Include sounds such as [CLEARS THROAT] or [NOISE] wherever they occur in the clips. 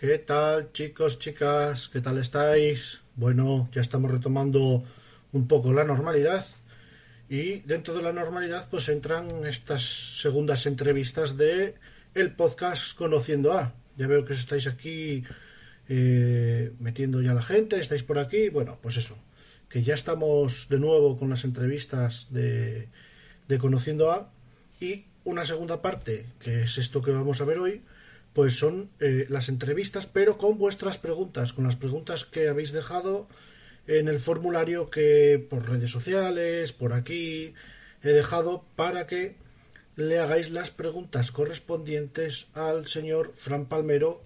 ¿Qué tal chicos, chicas? ¿Qué tal estáis? Bueno, ya estamos retomando un poco la normalidad y dentro de la normalidad pues entran estas segundas entrevistas de el podcast Conociendo a. Ya veo que estáis aquí eh, metiendo ya la gente, estáis por aquí. Bueno, pues eso, que ya estamos de nuevo con las entrevistas de, de Conociendo a y una segunda parte, que es esto que vamos a ver hoy, pues son eh, las entrevistas, pero con vuestras preguntas, con las preguntas que habéis dejado en el formulario que por redes sociales, por aquí, he dejado para que le hagáis las preguntas correspondientes al señor Fran Palmero,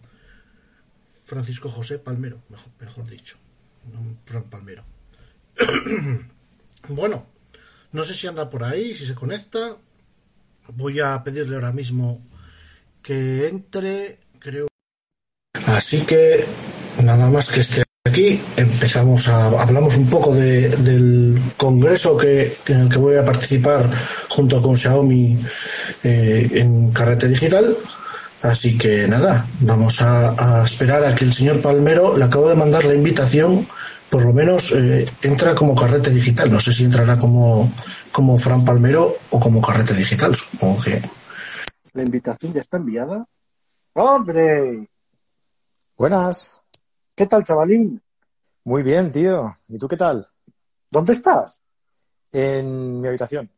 Francisco José Palmero, mejor, dicho, Fran Palmero. [COUGHS] bueno, no sé si anda por ahí, si se conecta. Voy a pedirle ahora mismo que entre, creo. Así que nada más que esté aquí, empezamos a hablamos un poco de, del congreso que, en el que voy a participar junto con Xiaomi eh, en Carrete Digital. Así que nada, vamos a, esperar a que el señor Palmero le acabo de mandar la invitación. Por lo menos eh, entra como carrete digital. No sé si entrará como, como Fran Palmero o como carrete digital. Supongo que, la invitación ya está enviada. ¡Hombre! Buenas. ¿Qué tal, chavalín? Muy bien, tío. ¿Y tú qué tal? ¿Dónde estás? En mi habitación.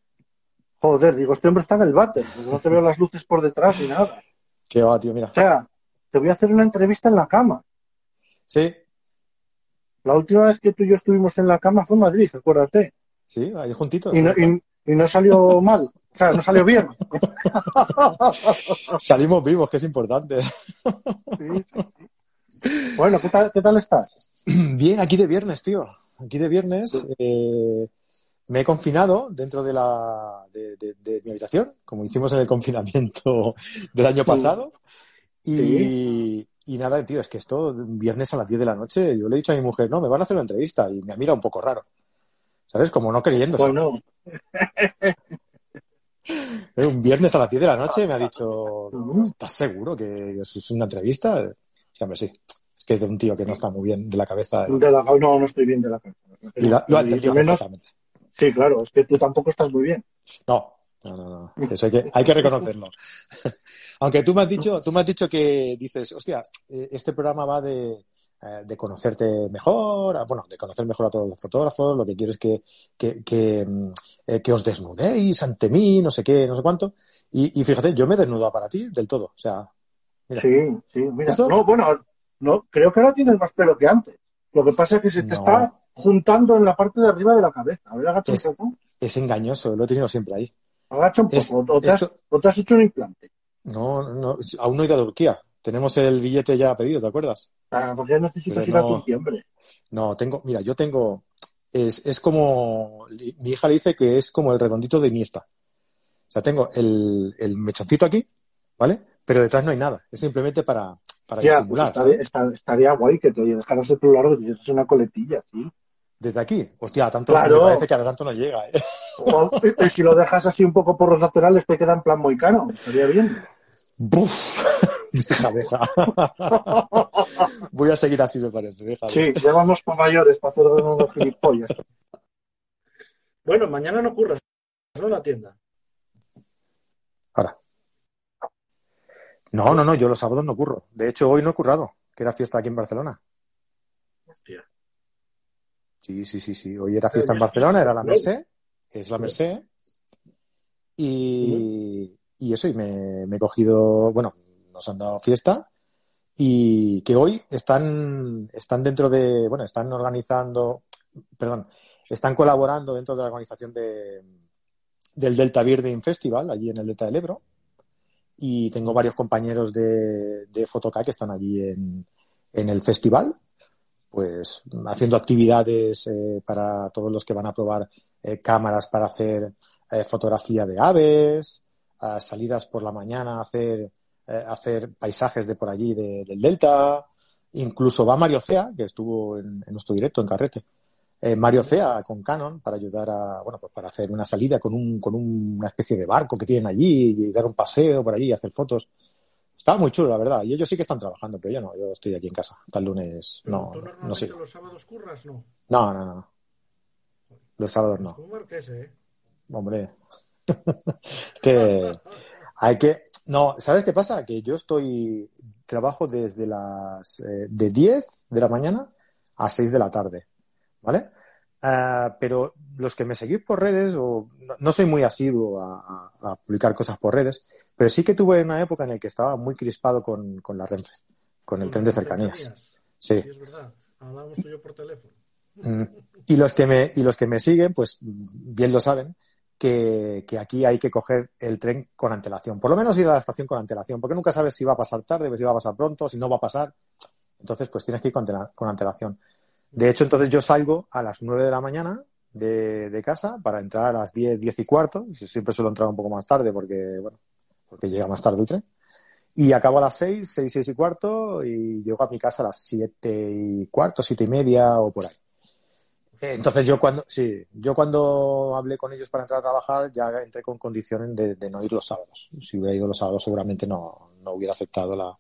Joder, digo, este hombre está en el váter. No te veo las luces por detrás ni nada. ¿Qué va, tío? Mira. O sea, te voy a hacer una entrevista en la cama. Sí. La última vez que tú y yo estuvimos en la cama fue en Madrid, acuérdate. Sí, ahí juntito. Y no, y, y no salió mal. O sea, no salió bien. [LAUGHS] Salimos vivos, que es importante. Sí. Bueno, ¿qué tal, ¿qué tal estás? [CLEARS THROAT] Bien, aquí de viernes, tío. Aquí de viernes. Eh, me he confinado dentro de, la, de, de, de, mi habitación, como hicimos en el confinamiento [LAUGHS] del año pasado. Y, nada, tío, es que esto, viernes a las 10 de la noche, yo le he dicho a mi mujer, no, me van a hacer una entrevista y me mira un poco raro. ¿Sabes? Como no creyendo. Bueno. [LAUGHS] Un viernes a las 10 de la noche me ha dicho, ¿estás seguro que es una entrevista? Sí, hombre, sí. Es que es de un tío que no está muy bien de la cabeza. De la, no, no estoy bien de la cabeza. Y la, lo ha entendido menos, Sí, claro, es que tú tampoco estás muy bien. No, no, no, no. Eso hay que, hay que reconocerlo. [LAUGHS] Aunque tú me has dicho, tú me has dicho que dices, hostia, este programa va de, de conocerte mejor, bueno, de conocer mejor a todos los fotógrafos, lo que quiero es que, que, que, eh, que os desnudéis ante mí, no sé qué, no sé cuánto. Y, y fíjate, yo me he desnudado para ti del todo. O sea, mira. Sí, sí, mira. ¿Esto? No, bueno, no, creo que ahora tienes más pelo que antes. Lo que pasa es que se te no. está juntando en la parte de arriba de la cabeza. A ver, agacha es, un poco. Es engañoso, lo he tenido siempre ahí. Agacha un poco, es, o, te has, esto... o, te has, hecho un implante. No, no, aún no he ido a Turquía. Tenemos el billete ya pedido, ¿te acuerdas? Ah, porque ya necesitas Pero ir no, a hombre. No, tengo, mira, yo tengo, es, es como, mi hija le dice que es como el redondito de Iniesta. O sea, tengo el, el mechoncito aquí, ¿vale? Pero detrás no hay nada, es simplemente para, para ya, disimular. Pues estaría, estaría, estaría, guay que te dejaras el largo y te hicieras una coletilla, ¿sí? Desde aquí, hostia, tanto claro. me parece que a tanto no llega, ¿eh? [LAUGHS] O, y si lo dejas así un poco por los laterales, te queda en plan muy caro, estaría bien. Buf, cabeza. [LAUGHS] Voy a seguir así, me parece. Déjame. Sí, ya vamos para mayores para hacer de nuevo gilipollas. Bueno, mañana no curras, ¿no? La tienda. Ahora. No, no, no, yo los sábados no curro. De hecho, hoy no he currado, que era fiesta aquí en Barcelona. Hostia. Sí, sí, sí, sí. Hoy era fiesta en Barcelona, era la Merced, es la Merced. Y, y eso, y me, me, he cogido, bueno, nos han dado fiesta y que hoy están, están dentro de, bueno, están organizando, perdón, están colaborando dentro de la organización de, del Delta Birding Festival, allí en el Delta del Ebro. Y tengo varios compañeros de, de Fotoca que están allí en, en el festival, pues haciendo actividades eh, para todos los que van a probar eh, cámaras para hacer eh, fotografía de aves, salidas por la mañana a hacer, eh, hacer paisajes de por allí de, del delta. Incluso va Mario Cea, que estuvo en, en nuestro directo en Carrete. Eh, Mario Cea con Canon para ayudar a, bueno, pues para hacer una salida con, un, con un, una especie de barco que tienen allí y dar un paseo por allí y hacer fotos. Estaba muy chulo, la verdad. Y ellos sí que están trabajando, pero yo no, yo estoy aquí en casa. Hasta el lunes. no, ¿Tú normalmente no sé. los sábados curras, no? No, no, no. Los sábados no. Marqués, ¿eh? Hombre. [LAUGHS] que hay que. No, ¿sabes qué pasa? Que yo estoy. Trabajo desde las. eh, de 10 de la mañana a 6 de la tarde. ¿Vale? Ah, pero los que me seguís por redes, o no, no soy muy asiduo a, a- a publicar cosas por redes, pero sí que tuve una época en la que estaba muy crispado con, con la Renfe, con el tren de cercanías. cercanías. Sí. Sí, es verdad. Hablábamos yo por teléfono. Mm. Y los que me, y los que me siguen, pues bien lo saben, que, aquí hay que coger el tren con antelación. Por lo menos ir a la estación con antelación, porque nunca sabes si va a pasar tarde, si va a pasar pronto, si no va a pasar. Entonces, pues tienes que ir con, antela- con antelación. De hecho, entonces yo salgo a las 9 de la mañana de, casa para entrar a las 10, 10 y cuarto. Siempre suelo entrar un poco más tarde porque, bueno, porque llega más tarde el tren. Y acabo a las 6, 6, 6 y cuarto y llego a mi casa a las 7 y cuarto, 7 y media o por ahí. Entonces yo cuando, sí, yo cuando hablé con ellos para entrar a trabajar ya entré con condiciones de, de no ir los sábados. Si hubiera ido los sábados seguramente no, no hubiera aceptado la,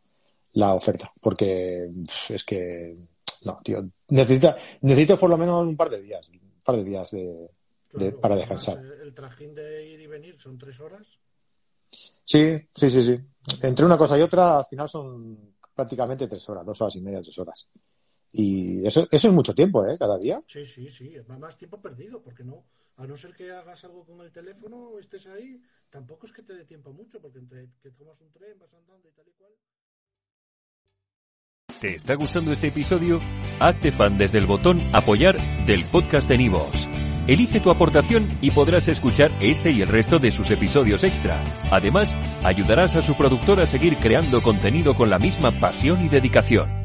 la oferta, porque es que, no, tío, necesita, necesito por lo menos un par de días, un par de días de, de- Claro, para descansar. El trajín de ir y venir son tres horas. Sí, sí, sí, sí. Entre una cosa y otra, al final son prácticamente tres horas, dos horas y media, tres horas. Y eso, eso es mucho tiempo, ¿eh? Cada día. Sí, sí, sí. Va más tiempo perdido, porque no, a no ser que hagas algo con el teléfono o estés ahí, tampoco es que te dé tiempo mucho, porque entre que tomas un tren, vas andando y tal y cual. ¿Te está gustando este episodio? Hazte fan desde el botón Apoyar del podcast de Nivos. Elige tu aportación y podrás escuchar este y el resto de sus episodios extra. Además, ayudarás a su productor a seguir creando contenido con la misma pasión y dedicación.